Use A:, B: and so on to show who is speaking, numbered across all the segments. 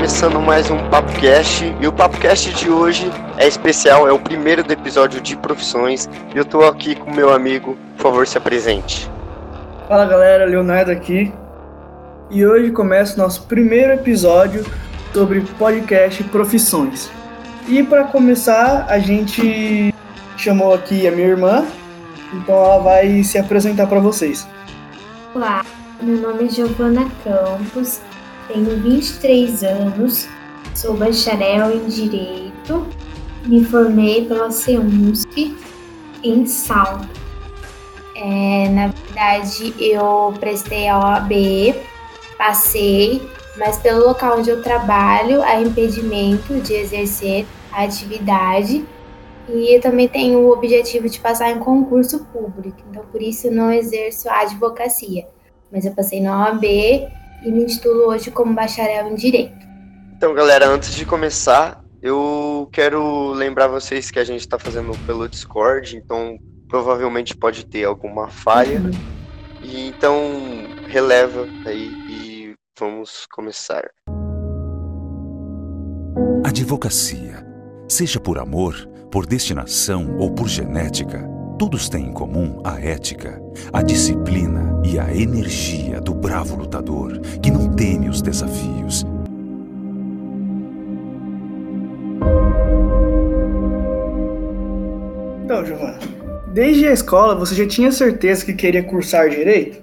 A: Começando mais um PapoCast e o PapoCast de hoje é especial, é o primeiro do episódio de profissões e eu tô aqui com meu amigo, por favor se apresente.
B: Fala galera, Leonardo aqui e hoje começa o nosso primeiro episódio sobre podcast profissões. E para começar, a gente chamou aqui a minha irmã, então ela vai se apresentar para vocês.
C: Olá, meu nome é Giovana Campos, tenho 23 anos, sou bacharel em Direito, me formei pela CEUNSC em Salto. É, na verdade, eu prestei a OAB, passei, mas pelo local onde eu trabalho há impedimento de exercer a atividade e eu também tenho o objetivo de passar em concurso público, então por isso não exerço a advocacia. Mas eu passei na OAB e me intitulo hoje como bacharel em Direito.
A: Então, galera, antes de começar, eu quero lembrar vocês que a gente está fazendo pelo Discord, então provavelmente pode ter alguma falha. Uhum. E então releva aí e vamos começar.
D: Advocacia, seja por amor, por destinação ou por genética, todos têm em comum a ética, a disciplina e a energia do bravo lutador que não teme os desafios.
B: Então, Giovana, desde a escola você já tinha certeza que queria cursar direito?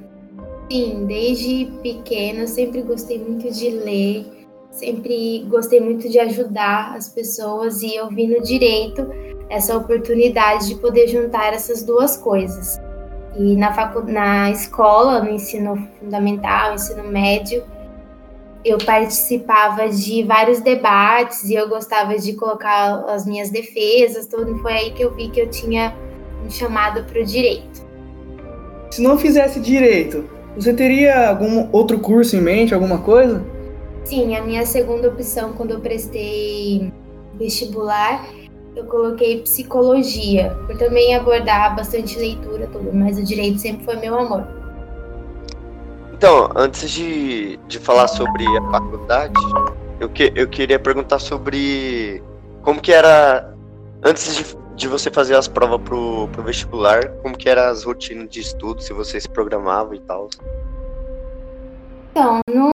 C: Sim, desde pequena eu sempre gostei muito de ler, sempre gostei muito de ajudar as pessoas e eu vi no direito essa oportunidade de poder juntar essas duas coisas. E na, facu na escola, no ensino fundamental, ensino médio, eu participava de vários debates e eu gostava de colocar as minhas defesas, tudo. Foi aí que eu vi que eu tinha um chamado para o direito.
B: Se não fizesse direito, você teria algum outro curso em mente, alguma coisa?
C: Sim, a minha segunda opção quando eu prestei vestibular eu coloquei psicologia, por também abordar bastante leitura, tudo, mas o direito sempre foi meu amor.
A: Então, antes de, de falar sobre a faculdade, eu, que, eu queria perguntar sobre como que era, antes de, de você fazer as provas pro, pro vestibular, como que eram as rotinas de estudo, se você se programava e tal?
C: Então, no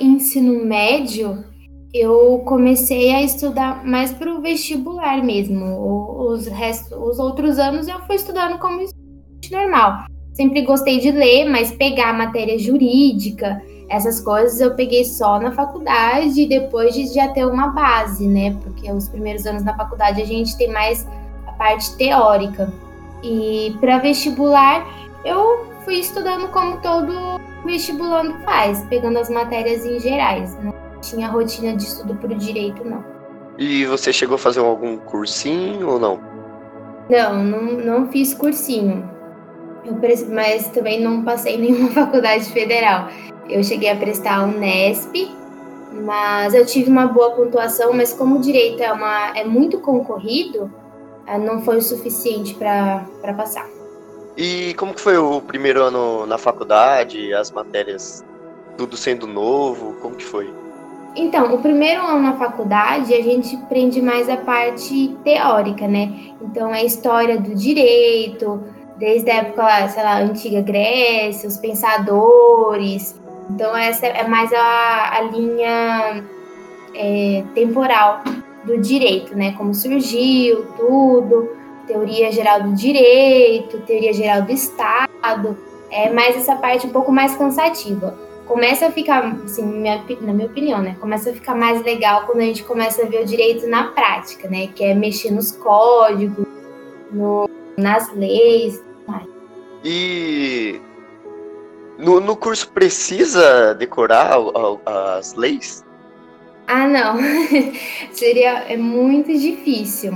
C: ensino médio, eu comecei a estudar mais para o vestibular mesmo. Os, restos, os outros anos eu fui estudando como normal. Sempre gostei de ler, mas pegar matéria jurídica, essas coisas eu peguei só na faculdade, depois de já ter uma base, né? Porque os primeiros anos na faculdade a gente tem mais a parte teórica. E para vestibular, eu fui estudando como todo vestibulando faz, pegando as matérias em gerais. Né? tinha rotina de estudo por direito, não.
A: E você chegou a fazer algum cursinho ou não?
C: Não, não, não fiz cursinho. Eu, mas também não passei em nenhuma faculdade federal. Eu cheguei a prestar um Unesp, mas eu tive uma boa pontuação, mas como o direito é, uma, é muito concorrido, eh, não foi o suficiente para passar.
A: E como que foi o primeiro ano na faculdade, as matérias, tudo sendo novo, como que foi?
C: Então, o primeiro ano na faculdade a gente aprende mais a parte teórica, né? Então, é a história do direito, desde a época, sei lá, antiga Grécia, os pensadores. Então, essa é mais a, a linha é, temporal do direito, né? Como surgiu, tudo, teoria geral do direito, teoria geral do Estado. É mais essa parte um pouco mais cansativa começa a ficar, assim, minha, na minha opinião, né? Começa a ficar mais legal quando a gente começa a ver o direito na prática, né? Que é mexer nos códigos, no, nas leis.
A: E no, no curso precisa decorar as leis?
C: Ah, não. Seria é muito difícil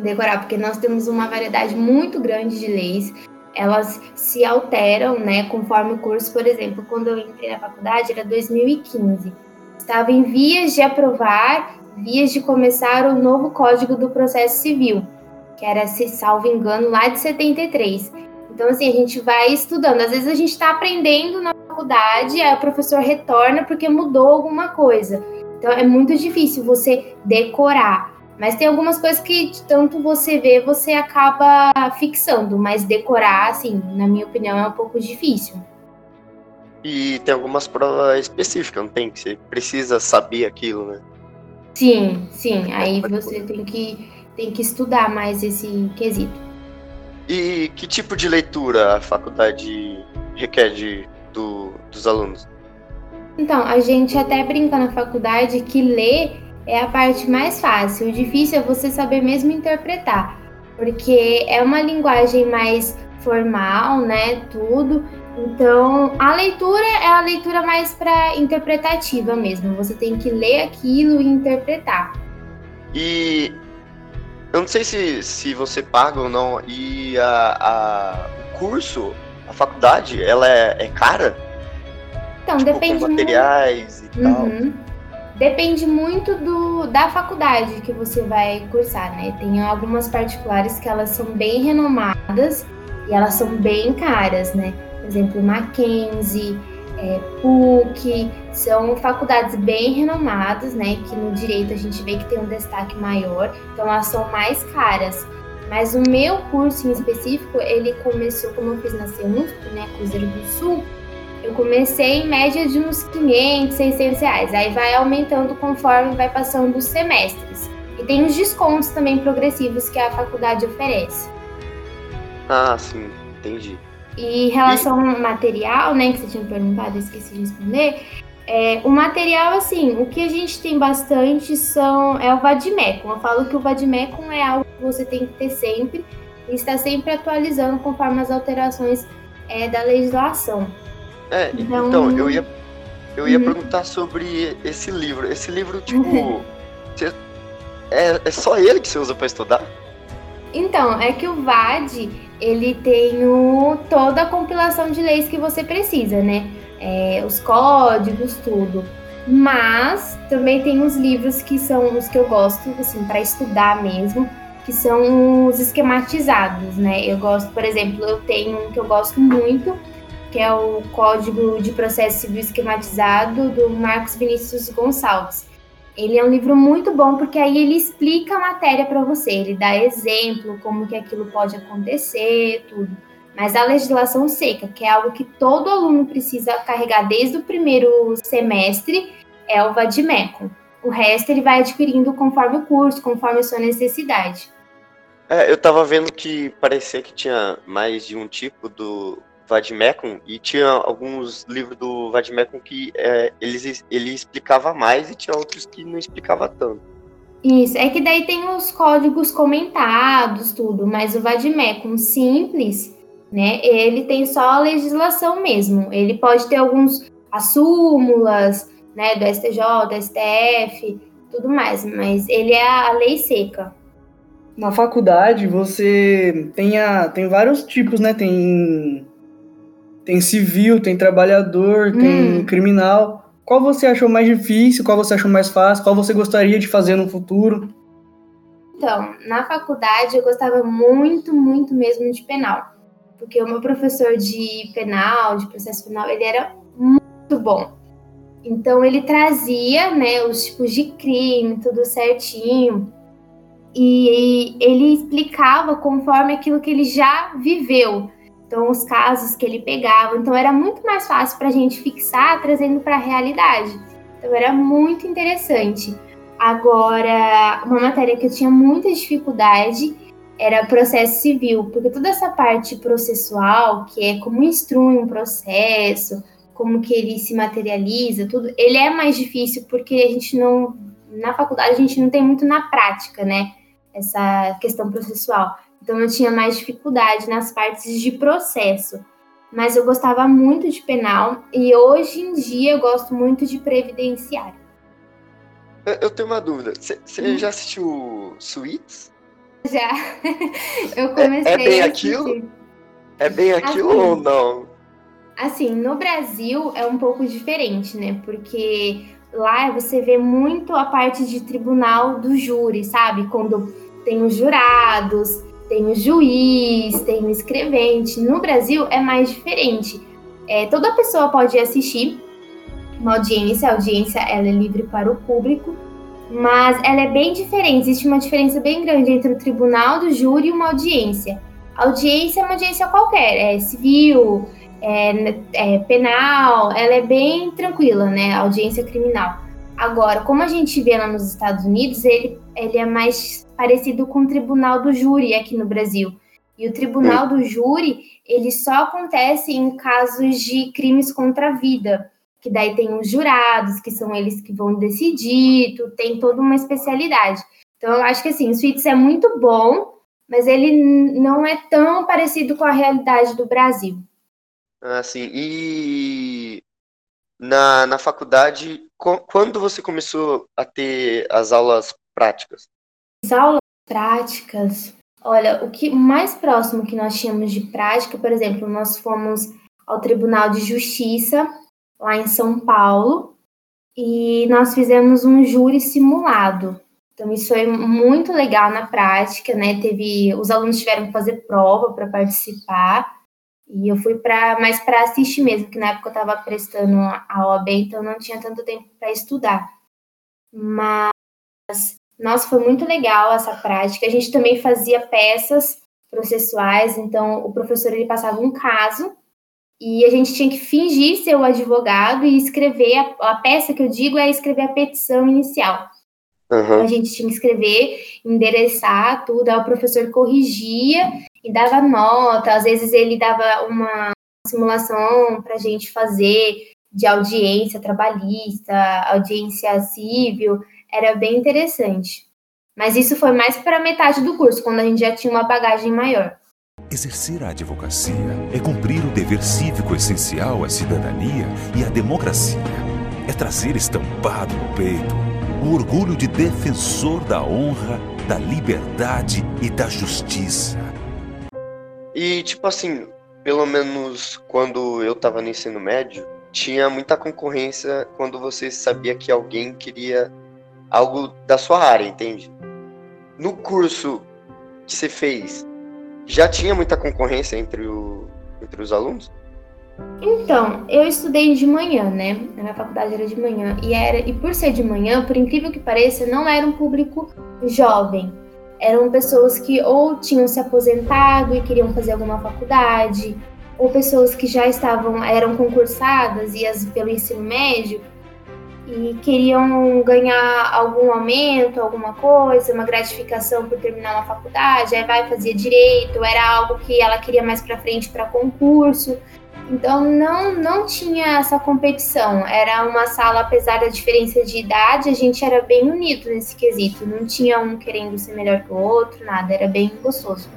C: decorar, porque nós temos uma variedade muito grande de leis elas se alteram, né, conforme o curso. Por exemplo, quando eu entrei na faculdade, era 2015. Estava em vias de aprovar, vias de começar o novo Código do Processo Civil, que era, se salvo engano, lá de 73. Então, assim, a gente vai estudando. Às vezes a gente está aprendendo na faculdade, aí o professor retorna porque mudou alguma coisa. Então, é muito difícil você decorar. Mas tem algumas coisas que tanto você vê, você acaba fixando. Mas decorar, assim, na minha opinião, é um pouco difícil.
A: E tem algumas provas específicas, não tem? Que você precisa saber aquilo, né?
C: Sim, sim. Aí você tem que, tem que estudar mais esse quesito.
A: E que tipo de leitura a faculdade requer de, do, dos alunos?
C: Então, a gente até brinca na faculdade que ler é a parte mais fácil. O difícil é você saber mesmo interpretar, porque é uma linguagem mais formal, né? Tudo. Então, a leitura é a leitura mais para interpretativa mesmo. Você tem que ler aquilo e interpretar.
A: E eu não sei se, se você paga ou não. E a, a o curso, a faculdade, ela é, é cara?
C: Então, tipo, depende
A: com materiais muito... e tal. Uhum.
C: Depende muito do, da faculdade que você vai cursar, né? Tem algumas particulares que elas são bem renomadas e elas são bem caras, né? Por exemplo, Mackenzie, é, PUC, são faculdades bem renomadas, né? Que no direito a gente vê que tem um destaque maior, então elas são mais caras. Mas o meu curso em específico, ele começou, como eu fiz na CEUNSP, né, Cruzeiro do Sul, eu comecei em média de uns 500, 600 reais. Aí vai aumentando conforme vai passando os semestres. E tem os descontos também progressivos que a faculdade oferece.
A: Ah, sim, entendi.
C: E em relação ao material, né, que você tinha perguntado, eu esqueci de responder. É, o material, assim, o que a gente tem bastante são é o vademecum. Eu falo que o vademecum é algo que você tem que ter sempre e está sempre atualizando conforme as alterações é, da legislação.
A: É, então, então eu ia, eu ia uhum. perguntar sobre esse livro. Esse livro, tipo, você, é, é só ele que você usa para estudar?
C: Então, é que o VAD, ele tem o, toda a compilação de leis que você precisa, né? É, os códigos, tudo. Mas também tem os livros que são os que eu gosto, assim, para estudar mesmo, que são os esquematizados, né? Eu gosto, por exemplo, eu tenho um que eu gosto muito, que é o Código de Processo Civil Esquematizado do Marcos Vinícius Gonçalves. Ele é um livro muito bom porque aí ele explica a matéria para você, ele dá exemplo, como que aquilo pode acontecer, tudo. Mas a legislação seca, que é algo que todo aluno precisa carregar desde o primeiro semestre, é o Vadimeco. O resto ele vai adquirindo conforme o curso, conforme a sua necessidade.
A: É, eu tava vendo que parecia que tinha mais de um tipo do Vadmecum e tinha alguns livros do Vadmecum que é, eles, ele explicava mais e tinha outros que não explicava tanto.
C: Isso, é que daí tem os códigos comentados, tudo, mas o Vadmecum simples, né, ele tem só a legislação mesmo. Ele pode ter alguns as súmulas, né, do STJ, do STF, tudo mais, mas ele é a lei seca.
B: Na faculdade você tem, a, tem vários tipos, né? Tem tem civil, tem trabalhador, hum. tem criminal. Qual você achou mais difícil? Qual você achou mais fácil? Qual você gostaria de fazer no futuro?
C: Então, na faculdade eu gostava muito, muito mesmo de penal. Porque o meu professor de penal, de processo penal, ele era muito bom. Então ele trazia, né, os tipos de crime, tudo certinho. E ele explicava conforme aquilo que ele já viveu. Então, os casos que ele pegava. Então, era muito mais fácil para a gente fixar, trazendo para a realidade. Então, era muito interessante. Agora, uma matéria que eu tinha muita dificuldade era processo civil, porque toda essa parte processual, que é como instrui um processo, como que ele se materializa, tudo, ele é mais difícil porque a gente não, na faculdade, a gente não tem muito na prática, né? Essa questão processual. Então eu tinha mais dificuldade nas partes de processo. Mas eu gostava muito de penal e hoje em dia eu gosto muito de previdenciário.
A: Eu tenho uma dúvida. Você hum. já assistiu Suits?
C: Já. Eu comecei.
A: É, é bem aquilo? É bem aquilo assim, ou não?
C: Assim, no Brasil é um pouco diferente, né? Porque lá você vê muito a parte de tribunal do júri, sabe? Quando tem os jurados, tem o juiz, tem o escrevente. No Brasil é mais diferente. É, toda pessoa pode assistir uma audiência, a audiência ela é livre para o público, mas ela é bem diferente. Existe uma diferença bem grande entre o tribunal do júri e uma audiência. A audiência é uma audiência qualquer, é civil, é, é penal, ela é bem tranquila, né? A audiência criminal. Agora, como a gente vê lá nos Estados Unidos, ele, ele é mais parecido com o tribunal do júri aqui no Brasil. E o tribunal do júri, ele só acontece em casos de crimes contra a vida, que daí tem os jurados, que são eles que vão decidir, tu tem toda uma especialidade. Então eu acho que assim, o Suítes é muito bom, mas ele não é tão parecido com a realidade do Brasil.
A: Ah, sim. E na, na faculdade, quando você começou a ter as aulas práticas?
C: As aulas práticas, olha, o que mais próximo que nós tínhamos de prática, por exemplo, nós fomos ao Tribunal de Justiça lá em São Paulo e nós fizemos um júri simulado. Então isso foi muito legal na prática, né? Teve os alunos tiveram que fazer prova para participar e eu fui para mais para assistir mesmo, que na época eu estava prestando a OAB, então não tinha tanto tempo para estudar. Mas, nossa, foi muito legal essa prática. A gente também fazia peças processuais, então o professor ele passava um caso e a gente tinha que fingir ser o advogado e escrever a, a peça que eu digo é escrever a petição inicial. Uhum. A gente tinha que escrever, endereçar tudo, aí o professor corrigia e dava nota, às vezes ele dava uma simulação para a gente fazer de audiência trabalhista, audiência civil, era bem interessante. Mas isso foi mais para metade do curso, quando a gente já tinha uma bagagem maior.
D: Exercer a advocacia é cumprir o dever cívico essencial à cidadania e à democracia. É trazer estampado no peito o orgulho de defensor da honra, da liberdade e da justiça.
A: E, tipo assim, pelo menos quando eu tava no ensino médio, tinha muita concorrência quando você sabia que alguém queria algo da sua área, entende? No curso que você fez, já tinha muita concorrência entre, o, entre os alunos?
C: Então, eu estudei de manhã, né? A minha faculdade era de manhã. E, era, e por ser de manhã, por incrível que pareça, não era um público jovem eram pessoas que ou tinham se aposentado e queriam fazer alguma faculdade, ou pessoas que já estavam, eram concursadas e as, pelo ensino médio e queriam ganhar algum aumento, alguma coisa, uma gratificação por terminar uma faculdade, aí vai fazer direito, era algo que ela queria mais para frente para concurso. Então não, não tinha essa competição. Era uma sala, apesar da diferença de idade, a gente era bem unido nesse quesito. Não tinha um querendo ser melhor que o outro, nada. Era bem gostoso.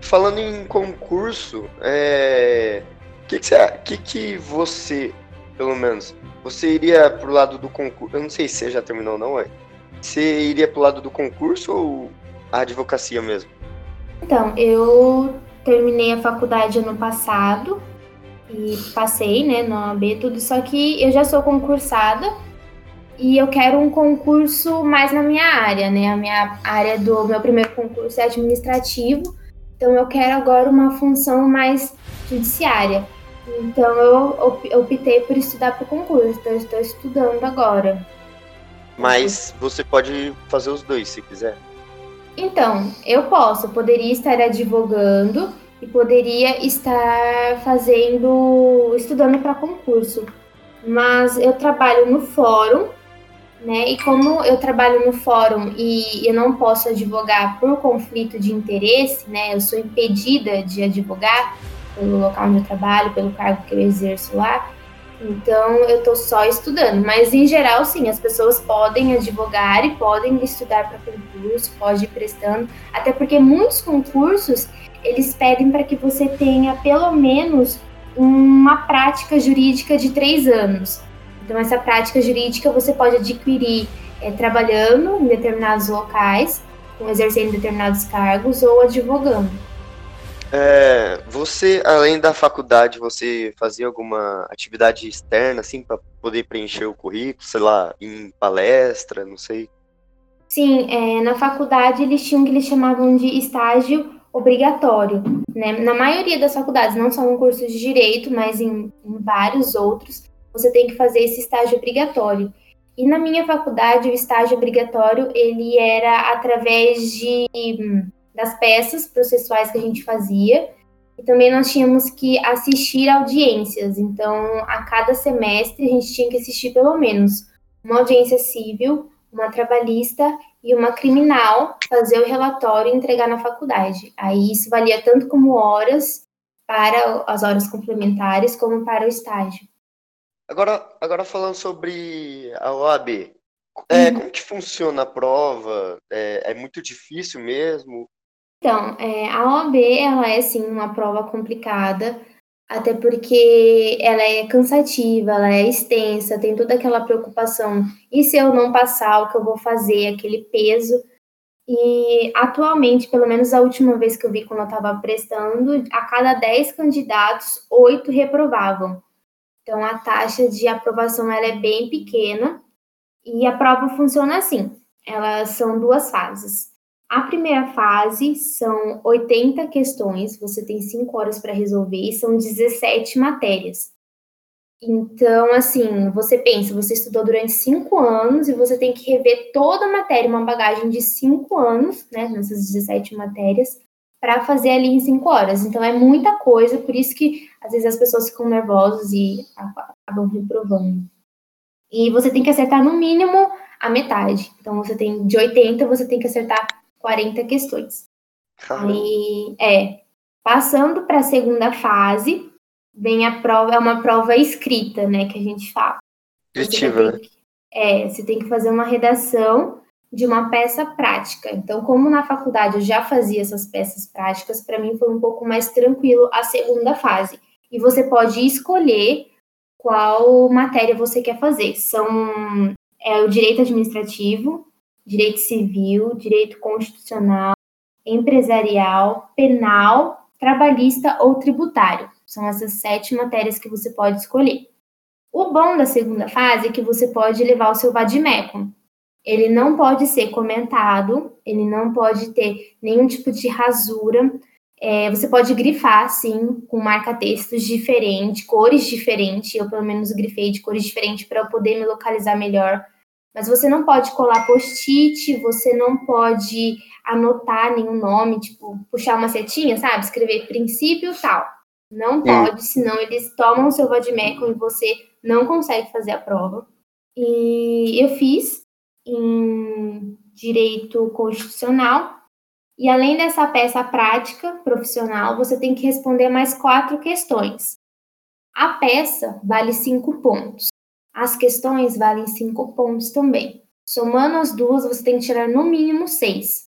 A: Falando em concurso, é... que, que, você, que, que você, pelo menos, você iria pro lado do concurso? Eu não sei se você já terminou ou não, é? Você iria pro lado do concurso ou a advocacia mesmo?
C: Então, eu terminei a faculdade ano passado e passei, né, no OAB, tudo, só que eu já sou concursada e eu quero um concurso mais na minha área, né? A minha área do meu primeiro concurso é administrativo, então eu quero agora uma função mais judiciária. Então eu optei por estudar para o concurso, então eu estou estudando agora.
A: Mas você pode fazer os dois se quiser.
C: Então, eu posso, eu poderia estar advogando e poderia estar fazendo, estudando para concurso. Mas eu trabalho no fórum, né? E como eu trabalho no fórum e eu não posso advogar por conflito de interesse, né? Eu sou impedida de advogar pelo local onde eu trabalho, pelo cargo que eu exerço lá. Então eu estou só estudando, mas em geral sim, as pessoas podem advogar e podem estudar para concurso, pode ir prestando, até porque muitos concursos eles pedem para que você tenha pelo menos uma prática jurídica de três anos. Então essa prática jurídica você pode adquirir é, trabalhando em determinados locais, exercendo determinados cargos ou advogando.
A: É, você, além da faculdade, você fazia alguma atividade externa, assim, para poder preencher o currículo, sei lá, em palestra, não sei?
C: Sim, é, na faculdade eles tinham o que eles chamavam de estágio obrigatório, né? Na maioria das faculdades, não só no curso de direito, mas em, em vários outros, você tem que fazer esse estágio obrigatório. E na minha faculdade, o estágio obrigatório ele era através de das peças processuais que a gente fazia. E também nós tínhamos que assistir audiências. Então, a cada semestre, a gente tinha que assistir pelo menos uma audiência civil, uma trabalhista e uma criminal, fazer o relatório e entregar na faculdade. Aí isso valia tanto como horas para as horas complementares, como para o estágio.
A: Agora, agora falando sobre a OAB, é, uhum. como que funciona a prova? É, é muito difícil mesmo?
C: Então, é, a OAB ela é sim uma prova complicada, até porque ela é cansativa, ela é extensa, tem toda aquela preocupação. E se eu não passar, o que eu vou fazer? Aquele peso. E atualmente, pelo menos a última vez que eu vi quando eu estava prestando, a cada 10 candidatos, 8 reprovavam. Então a taxa de aprovação ela é bem pequena e a prova funciona assim. Elas são duas fases. A primeira fase são 80 questões, você tem 5 horas para resolver e são 17 matérias. Então, assim, você pensa, você estudou durante 5 anos e você tem que rever toda a matéria, uma bagagem de 5 anos, né, nessas 17 matérias, para fazer ali em 5 horas. Então, é muita coisa, por isso que às vezes as pessoas ficam nervosas e acabam reprovando. E você tem que acertar no mínimo a metade. Então, você tem de 80, você tem que acertar 40 questões. Aí, é, passando para a segunda fase, vem a prova, é uma prova escrita, né, que a gente fala.
A: Escritiva, né?
C: É, você tem que fazer uma redação de uma peça prática. Então, como na faculdade eu já fazia essas peças práticas, para mim foi um pouco mais tranquilo a segunda fase. E você pode escolher qual matéria você quer fazer. São é o direito administrativo, direito civil, direito constitucional, empresarial, penal, trabalhista ou tributário. São essas sete matérias que você pode escolher. O bom da segunda fase é que você pode levar o seu vademecum. Ele não pode ser comentado, ele não pode ter nenhum tipo de rasura. É, você pode grifar, sim, com marca-textos diferentes, cores diferentes. Eu, pelo menos, grifei de cores diferentes para eu poder me localizar melhor mas você não pode colar post-it, você não pode anotar nenhum nome, tipo, puxar uma setinha, sabe? Escrever princípio tal. Não pode, senão eles tomam o seu vademecum e você não consegue fazer a prova. E eu fiz em direito constitucional. E além dessa peça prática profissional, você tem que responder mais quatro questões. A peça vale cinco pontos. As questões valem cinco pontos também. Somando as duas, você tem que tirar no mínimo seis.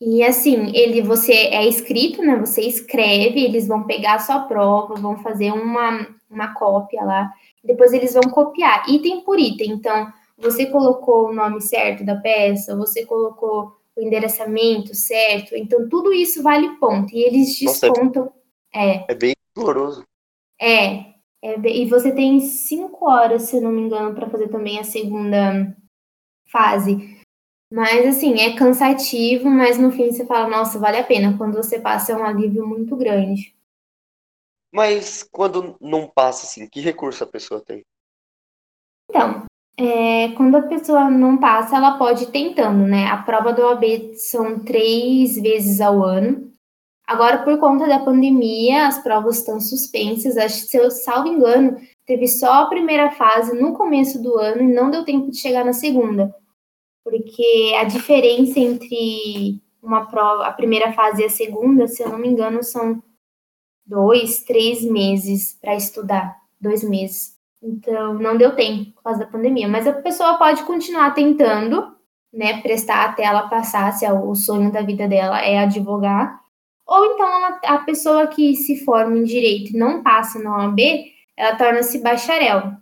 C: E assim, ele você é escrito, né? Você escreve, eles vão pegar a sua prova, vão fazer uma, uma cópia lá, depois eles vão copiar item por item. Então, você colocou o nome certo da peça, você colocou o endereçamento certo, então tudo isso vale ponto. E eles descontam. Nossa,
A: é, é, é bem doloroso.
C: É, é, e você tem cinco horas, se não me engano, para fazer também a segunda fase. Mas, assim, é cansativo, mas no fim você fala, nossa, vale a pena. Quando você passa, é um alívio muito grande.
A: Mas quando não passa, assim, que recurso a pessoa tem?
C: Então, é, quando a pessoa não passa, ela pode ir tentando, né? A prova do OAB são três vezes ao ano. Agora, por conta da pandemia, as provas estão suspensas. Acho que, se eu salvo engano, teve só a primeira fase no começo do ano e não deu tempo de chegar na segunda. Porque a diferença entre uma prova, a primeira fase e a segunda, se eu não me engano, são dois, três meses para estudar. Dois meses. Então, não deu tempo por causa da pandemia. Mas a pessoa pode continuar tentando, né? Prestar até ela passar, se é o sonho da vida dela é advogar ou então a pessoa que se forma em direito e não passa na OAB, ela torna-se bacharel.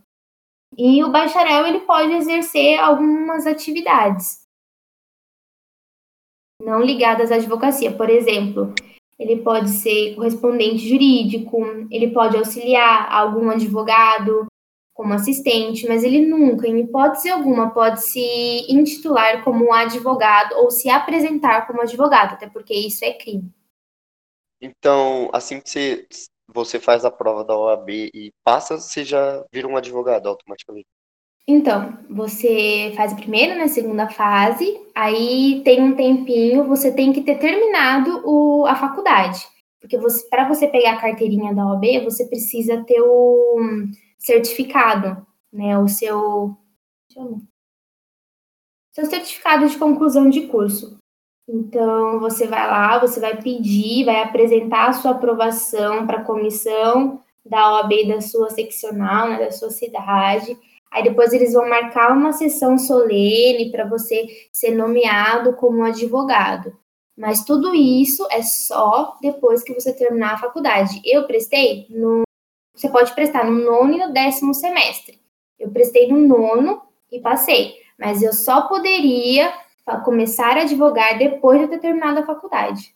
C: E o bacharel ele pode exercer algumas atividades não ligadas à advocacia. Por exemplo, ele pode ser correspondente jurídico, ele pode auxiliar algum advogado, como assistente, mas ele nunca, em hipótese alguma, pode se intitular como advogado ou se apresentar como advogado, até porque isso é crime.
A: Então, assim que você, você faz a prova da OAB e passa, você já vira um advogado automaticamente.
C: Então, você faz a primeira, na né, segunda fase, aí tem um tempinho, você tem que ter terminado o, a faculdade. Porque para você pegar a carteirinha da OAB, você precisa ter o certificado, né? O seu. Seu certificado de conclusão de curso. Então, você vai lá, você vai pedir, vai apresentar a sua aprovação para a comissão da OAB da sua seccional, né, da sua cidade. Aí depois eles vão marcar uma sessão solene para você ser nomeado como advogado. Mas tudo isso é só depois que você terminar a faculdade. Eu prestei no. Você pode prestar no nono e no décimo semestre. Eu prestei no nono e passei. Mas eu só poderia começar a advogar depois de ter terminado a faculdade.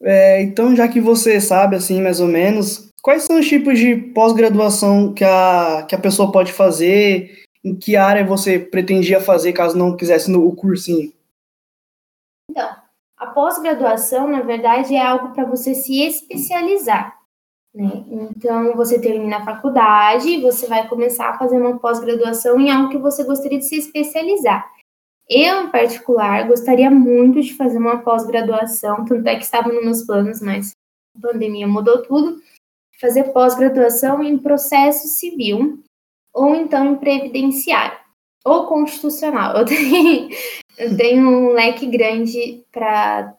B: É, então, já que você sabe, assim, mais ou menos, quais são os tipos de pós-graduação que a, que a pessoa pode fazer? Em que área você pretendia fazer caso não quisesse no, o cursinho?
C: Então, a pós-graduação, na verdade, é algo para você se especializar. Né? Então, você termina a faculdade, você vai começar a fazer uma pós-graduação em algo que você gostaria de se especializar. Eu, em particular, gostaria muito de fazer uma pós-graduação, tanto é que estava nos meus planos, mas a pandemia mudou tudo. Fazer pós-graduação em processo civil, ou então em previdenciário, ou constitucional. Eu tenho, eu tenho um leque grande para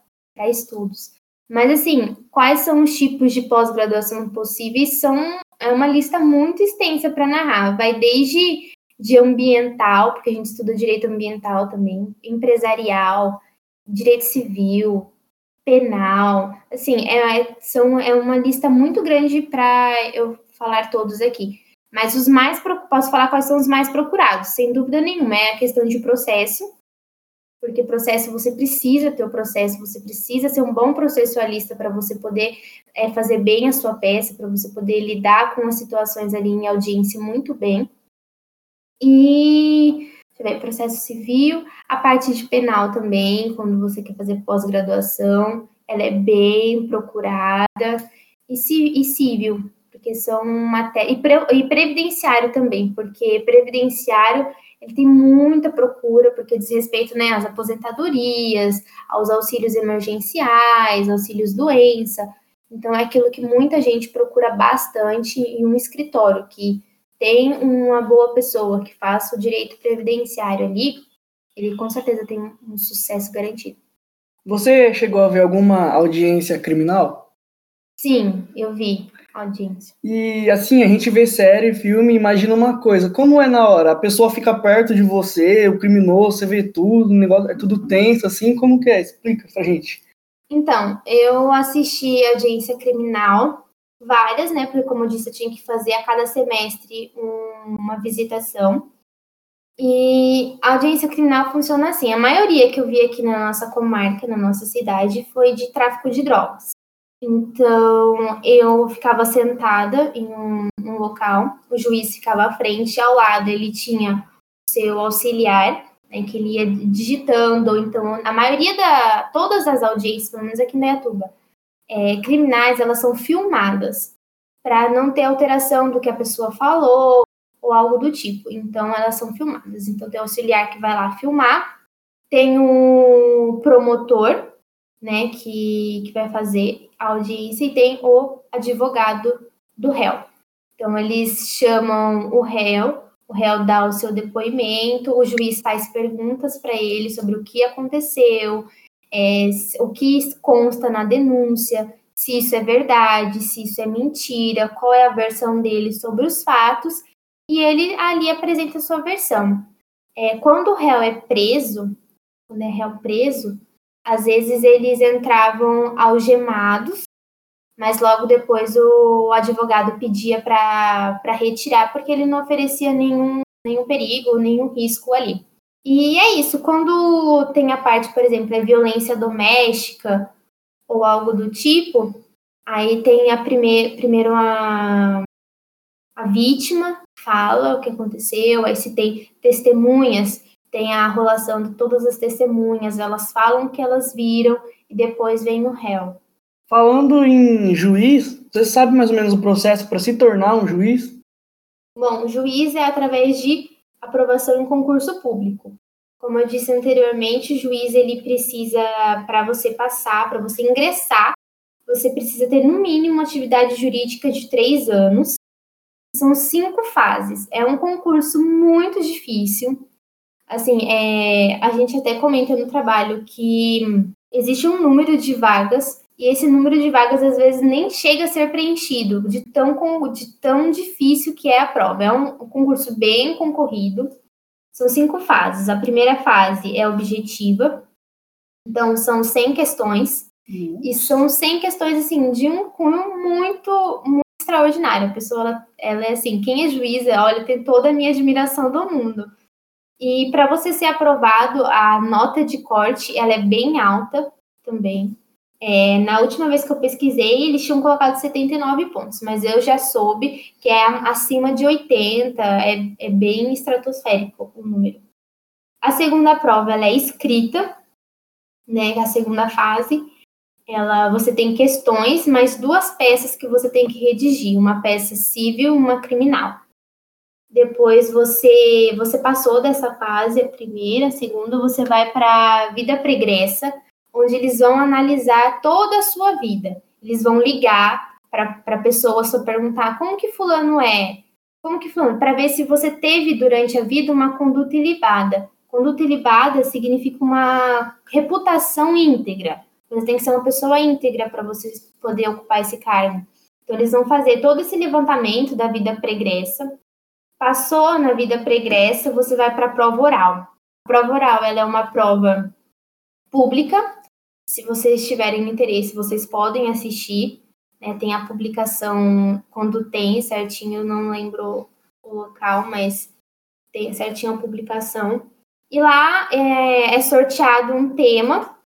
C: estudos. Mas, assim, quais são os tipos de pós-graduação possíveis? São é uma lista muito extensa para narrar. Vai desde de ambiental, porque a gente estuda direito ambiental também, empresarial, direito civil, penal, assim, é, são, é uma lista muito grande para eu falar todos aqui. Mas os mais, posso falar quais são os mais procurados, sem dúvida nenhuma, é a questão de processo, porque processo você precisa ter o processo, você precisa ser um bom processualista para você poder é, fazer bem a sua peça, para você poder lidar com as situações ali em audiência muito bem. E ver, processo civil, a parte de penal também, quando você quer fazer pós-graduação, ela é bem procurada. E, e civil, porque são matérias. E, pre, e previdenciário também, porque previdenciário ele tem muita procura, porque diz respeito né, às aposentadorias, aos auxílios emergenciais, auxílios doença. Então, é aquilo que muita gente procura bastante em um escritório, que tem uma boa pessoa que faça o direito previdenciário ali, ele com certeza tem um sucesso garantido.
B: Você chegou a ver alguma audiência criminal?
C: Sim, eu vi audiência.
B: E assim, a gente vê série, filme, imagina uma coisa. Como é na hora? A pessoa fica perto de você, o criminoso, você vê tudo, o negócio é tudo tenso, assim, como que é? Explica pra gente.
C: Então, eu assisti audiência criminal várias, né? Porque, como eu disse, eu tinha que fazer a cada semestre um, uma visitação. E a audiência criminal funciona assim: a maioria que eu vi aqui na nossa comarca, na nossa cidade, foi de tráfico de drogas. Então, eu ficava sentada em um, um local, o juiz ficava à frente, ao lado ele tinha seu auxiliar, né, que ele ia digitando, então, a maioria da, todas as audiências, pelo menos aqui em Dayatuba, é, criminais elas são filmadas para não ter alteração do que a pessoa falou ou algo do tipo. Então elas são filmadas. Então tem o auxiliar que vai lá filmar, tem o promotor, né, que, que vai fazer a audiência e tem o advogado do réu. Então eles chamam o réu, o réu dá o seu depoimento, o juiz faz perguntas para ele sobre o que aconteceu, é, o que consta na denúncia, se isso é verdade, se isso é mentira, qual é a versão dele sobre os fatos, e ele ali apresenta a sua versão. É, quando o réu é preso, quando é réu preso, às vezes eles entravam algemados, mas logo depois o advogado pedia para retirar, porque ele não oferecia nenhum, nenhum perigo, nenhum risco ali. E é isso, quando tem a parte, por exemplo, é violência doméstica ou algo do tipo, aí tem a primeir, primeiro a, a vítima fala o que aconteceu, aí se tem testemunhas, tem a rolação de todas as testemunhas, elas falam o que elas viram e depois vem o réu.
B: Falando em juiz, você sabe mais ou menos o processo para se tornar um juiz?
C: Bom, o juiz é através de aprovação em concurso público. Como eu disse anteriormente, o juiz ele precisa, para você passar, para você ingressar, você precisa ter no mínimo uma atividade jurídica de três anos. São cinco fases. É um concurso muito difícil. Assim, é, a gente até comenta no trabalho que existe um número de vagas e esse número de vagas às vezes nem chega a ser preenchido, de tão, de tão difícil que é a prova. É um concurso bem concorrido. São cinco fases. A primeira fase é objetiva, então são 100 questões, uhum. e são 100 questões, assim, de um cunho muito, muito extraordinário. A pessoa, ela, ela é assim, quem é juíza, olha, tem toda a minha admiração do mundo. E para você ser aprovado, a nota de corte, ela é bem alta também. É, na última vez que eu pesquisei, eles tinham colocado 79 pontos, mas eu já soube que é acima de 80, é, é bem estratosférico o número. A segunda prova ela é escrita, né? A segunda fase, ela você tem questões, mais duas peças que você tem que redigir, uma peça civil, uma criminal. Depois você você passou dessa fase, a primeira, a segunda, você vai para a vida pregressa onde eles vão analisar toda a sua vida. Eles vão ligar para a pessoa só perguntar como que fulano é, como que fulano, para ver se você teve durante a vida uma conduta ilibada. Conduta ilibada significa uma reputação íntegra. Você tem que ser uma pessoa íntegra para você poder ocupar esse cargo. Então, eles vão fazer todo esse levantamento da vida pregressa. Passou na vida pregressa, você vai para a prova oral. A prova oral ela é uma prova pública, se vocês tiverem interesse, vocês podem assistir. Né? Tem a publicação quando tem certinho, não lembro o local, mas tem certinho a publicação. E lá é, é sorteado um tema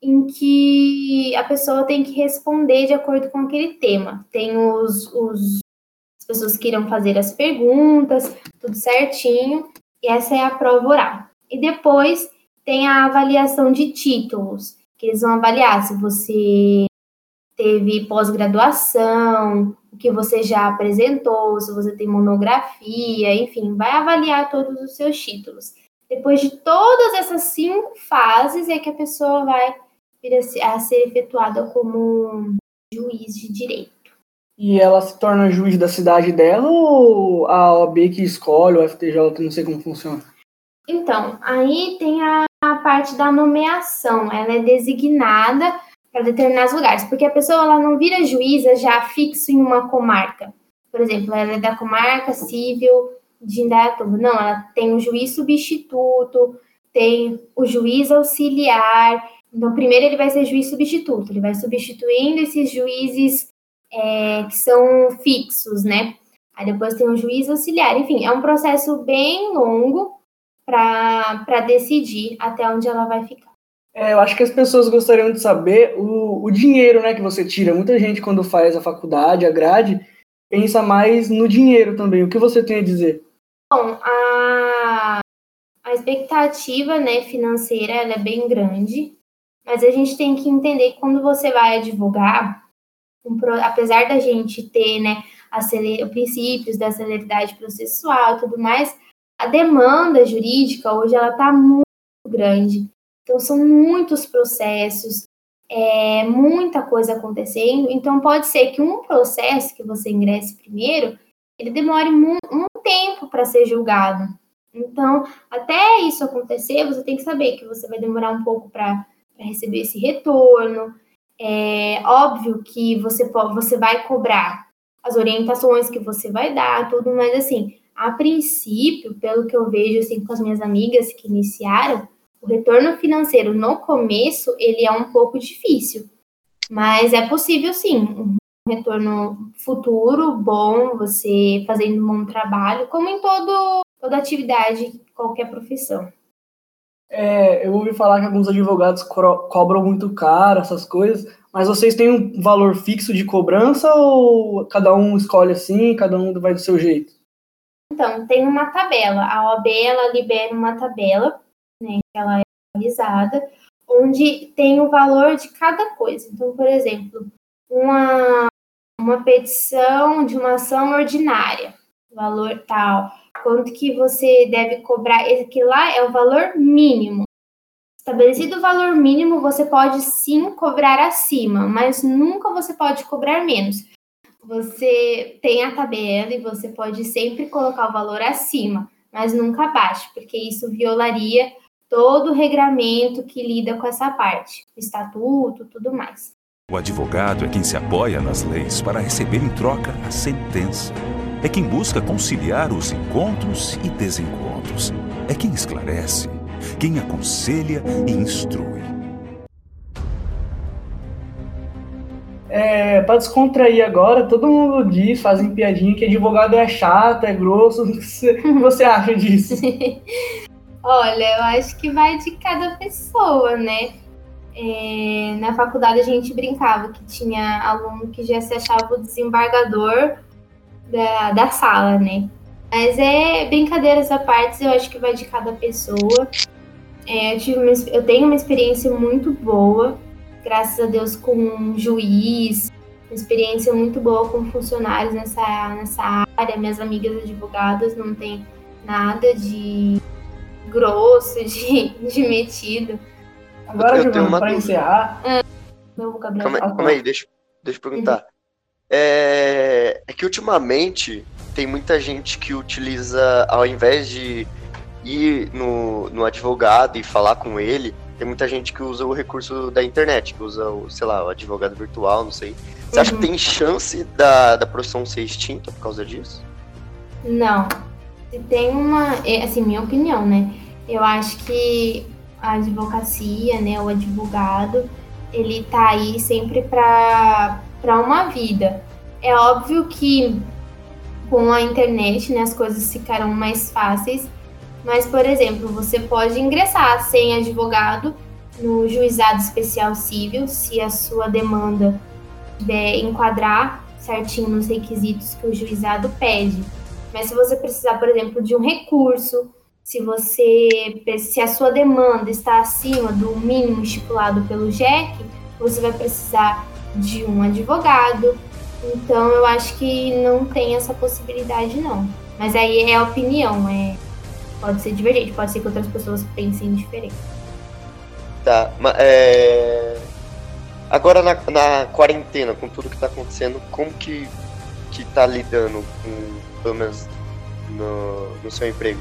C: em que a pessoa tem que responder de acordo com aquele tema. Tem os, os as pessoas que irão fazer as perguntas, tudo certinho. E essa é a prova oral. E depois tem a avaliação de títulos que eles vão avaliar se você teve pós-graduação, o que você já apresentou, se você tem monografia, enfim, vai avaliar todos os seus títulos. Depois de todas essas cinco fases é que a pessoa vai vir a ser efetuada como juiz de direito.
B: E ela se torna juiz da cidade dela ou a OAB que escolhe, o FTJ, não sei como funciona?
C: Então, aí tem a a parte da nomeação, ela é designada para determinados lugares, porque a pessoa ela não vira juíza já fixo em uma comarca. Por exemplo, ela é da comarca civil de Indaiatuba. Não, ela tem o juiz substituto, tem o juiz auxiliar. Então, primeiro ele vai ser juiz substituto, ele vai substituindo esses juízes é, que são fixos, né? Aí depois tem o juiz auxiliar. Enfim, é um processo bem longo, para decidir até onde ela vai ficar.
B: É, eu acho que as pessoas gostariam de saber o, o dinheiro né, que você tira. Muita gente, quando faz a faculdade, a grade, pensa mais no dinheiro também. O que você tem a dizer?
C: Bom, a, a expectativa né, financeira é bem grande, mas a gente tem que entender que quando você vai advogar, um, apesar da gente ter né, aceler, princípios da celeridade processual e tudo mais, a demanda jurídica hoje ela está muito grande. Então são muitos processos, é, muita coisa acontecendo. Então pode ser que um processo que você ingresse primeiro, ele demore um, um tempo para ser julgado. Então, até isso acontecer, você tem que saber que você vai demorar um pouco para receber esse retorno. É óbvio que você, pode, você vai cobrar as orientações que você vai dar, tudo, mas assim, a princípio, pelo que eu vejo assim com as minhas amigas que iniciaram, o retorno financeiro no começo ele é um pouco difícil, mas é possível sim, um retorno futuro bom, você fazendo um bom trabalho, como em todo, toda atividade, qualquer profissão.
B: É, eu ouvi falar que alguns advogados cobram muito caro essas coisas, Mas vocês têm um valor fixo de cobrança ou cada um escolhe assim, cada um vai do seu jeito?
C: Então, tem uma tabela. A OAB ela libera uma tabela, né, que ela é atualizada, onde tem o valor de cada coisa. Então, por exemplo, uma, uma petição de uma ação ordinária, valor tal, quanto que você deve cobrar, esse lá é o valor mínimo. Estabelecido o valor mínimo, você pode sim cobrar acima, mas nunca você pode cobrar menos. Você tem a tabela e você pode sempre colocar o valor acima, mas nunca abaixo, porque isso violaria todo o regramento que lida com essa parte, estatuto, tudo mais.
D: O advogado é quem se apoia nas leis para receber em troca a sentença. É quem busca conciliar os encontros e desencontros. É quem esclarece, quem aconselha e instrui.
B: É, para descontrair agora, todo mundo diz, fazem piadinha que advogado é chato, é grosso. O que você acha disso?
C: Olha, eu acho que vai de cada pessoa, né? É, na faculdade a gente brincava que tinha aluno que já se achava o desembargador da, da sala, né? Mas é brincadeiras à parte, eu acho que vai de cada pessoa. É, eu, tive uma, eu tenho uma experiência muito boa, graças a Deus, com um juiz, uma experiência muito boa com funcionários nessa, nessa área. Minhas amigas advogadas não tem nada de grosso, de, de metido.
B: Agora, Giovanni, para encerrar. Ah,
A: calma, calma aí, deixa, deixa eu perguntar. Uhum. É, é que ultimamente tem muita gente que utiliza, ao invés de ir no, no advogado e falar com ele, tem muita gente que usa o recurso da internet, que usa o, sei lá, o advogado virtual, não sei. Você uhum. acha que uhum. tem chance da, da profissão ser extinta por causa disso?
C: Não. Tem uma, é, assim, minha opinião, né? Eu acho que a advocacia, né, o advogado, ele tá aí sempre para uma vida. É óbvio que com a internet, né, as coisas ficaram mais fáceis, mas, por exemplo, você pode ingressar sem advogado no juizado especial civil, se a sua demanda tiver enquadrar certinho nos requisitos que o juizado pede. Mas se você precisar, por exemplo, de um recurso, se você se a sua demanda está acima do mínimo estipulado pelo JEC, você vai precisar de um advogado. Então eu acho que não tem essa possibilidade não. Mas aí é opinião, é pode ser divergente, pode ser que outras pessoas pensem diferente.
A: Tá, mas é... agora na, na quarentena, com tudo que está acontecendo, como que que tá lidando com pelo menos no, no seu emprego?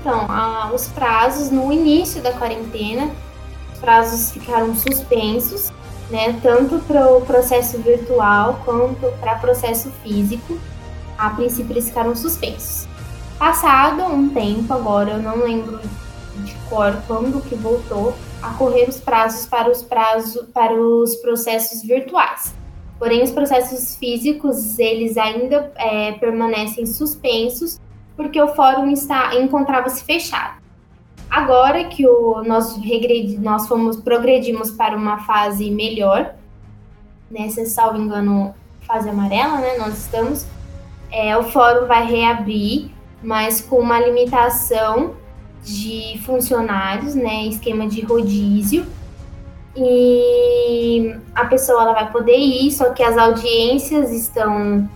C: Então, ah, os prazos no início da quarentena, os prazos ficaram suspensos, né, tanto para o processo virtual quanto para processo físico. A princípio eles ficaram suspensos. Passado um tempo, agora eu não lembro de cor quando que voltou a correr os prazos para os prazos para os processos virtuais. Porém, os processos físicos eles ainda é, permanecem suspensos porque o fórum está encontrava-se fechado. Agora que o nós regredi, nós fomos progredimos para uma fase melhor, né, se salvo engano, fase amarela, né, nós estamos, é, o fórum vai reabrir, mas com uma limitação de funcionários, né, esquema de rodízio, e a pessoa ela vai poder ir, só que as audiências estão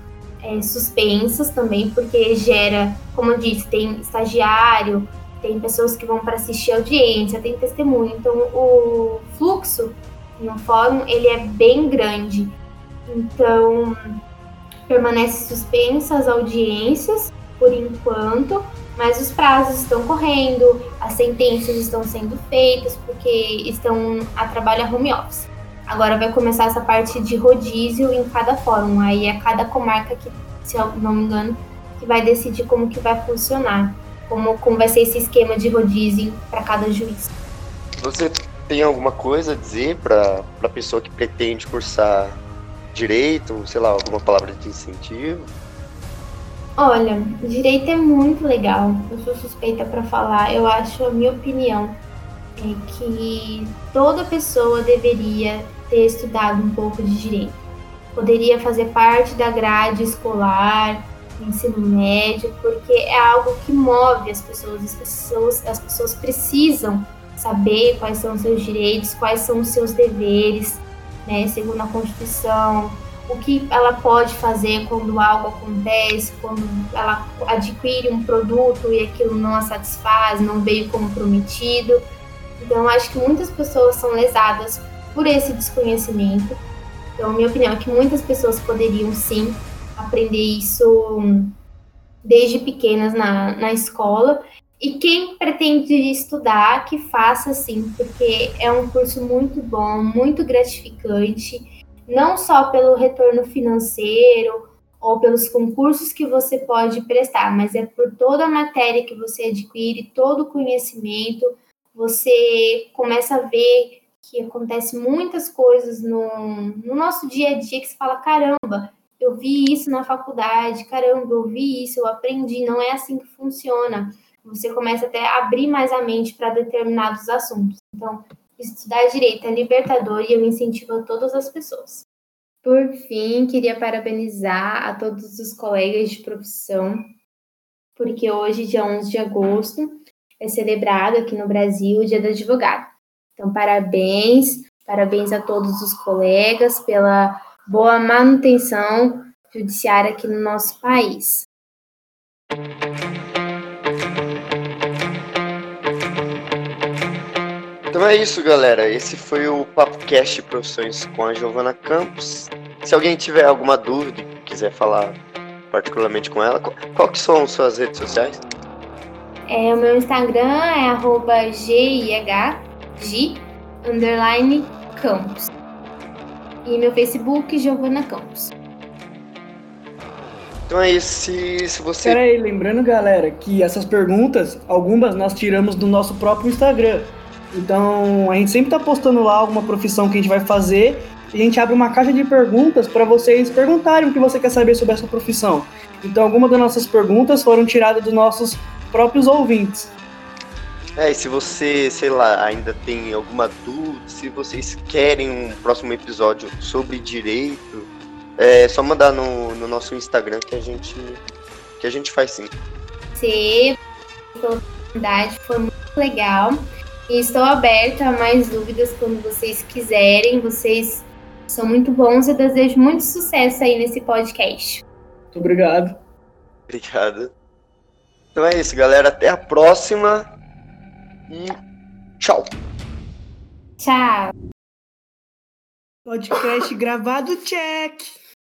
C: é, suspensas também, porque gera, como eu disse, tem estagiário, tem pessoas que vão para assistir audiência, tem testemunho. Então, o fluxo no fórum, ele é bem grande. Então, permanece suspensa as audiências por enquanto, mas os prazos estão correndo, as sentenças estão sendo feitas porque estão a trabalho home office. Agora vai começar essa parte de rodízio em cada fórum. Aí é cada comarca que, se eu não me engano, que vai decidir como que vai funcionar, como, como vai ser esse esquema de rodízio para cada juiz.
A: Você tem alguma coisa a dizer para a pessoa que pretende cursar direito, sei lá, alguma palavra de incentivo?
C: Olha, direito é muito legal. Eu sou suspeita para falar. Eu acho, a minha opinião, é que toda pessoa deveria ter estudado um pouco de direito. Poderia fazer parte da grade escolar, ensino médio, porque é algo que move as pessoas, as pessoas, as pessoas precisam saber quais são os seus direitos, quais são os seus deveres, né, segundo a Constituição, o que ela pode fazer quando algo acontece, quando ela adquire um produto e aquilo não a satisfaz, não veio como prometido. Então, acho que muitas pessoas são lesadas por esse desconhecimento. Então, minha opinião é que muitas pessoas poderiam sim aprender isso desde pequenas na, na escola. E quem pretende estudar, que faça sim, porque é um curso muito bom, muito gratificante, não só pelo retorno financeiro ou pelos concursos que você pode prestar, mas é por toda a matéria que você adquire, todo o conhecimento, você começa a ver que acontece muitas coisas no, no nosso dia a dia que você fala, caramba, eu vi isso na faculdade, caramba, eu vi isso, eu aprendi, não é assim que funciona. Você começa até a abrir mais a mente para determinados assuntos. Então, estudar direito é libertador e eu incentivo a todas as pessoas. Por fim, queria parabenizar a todos os colegas de profissão, porque hoje, dia 11 de agosto, é celebrado aqui no Brasil o Dia do Advogado. Então, parabéns, parabéns a todos os colegas pela boa manutenção judiciária aqui no nosso país.
A: Então é isso, galera. Esse foi o Papo Cast Profissões com a Giovana Campos. Se alguém tiver alguma dúvida e quiser falar particularmente com ela, qual, qual que são suas redes sociais?
C: É, o meu Instagram é arroba underline Campos. E meu Facebook, Giovana Campos.
A: Então é isso, se, se você.
B: Peraí, lembrando, galera, que essas perguntas, algumas nós tiramos do nosso próprio Instagram. Então, a gente sempre tá postando lá alguma profissão que a gente vai fazer e a gente abre uma caixa de perguntas para vocês perguntarem o que você quer saber sobre essa profissão. Então, algumas das nossas perguntas foram tiradas dos nossos próprios ouvintes.
A: É, e se você, sei lá, ainda tem alguma dúvida, se vocês querem um próximo episódio sobre direito, é só mandar no, no nosso Instagram que a gente que a gente faz sim.
C: Sim, pela oportunidade, foi muito legal. E estou aberta a mais dúvidas quando vocês quiserem. Vocês são muito bons e desejo muito sucesso aí nesse podcast.
B: Muito obrigado.
A: Obrigado. Então é isso, galera. Até a próxima. E tchau.
C: Tchau.
B: Podcast gravado, check!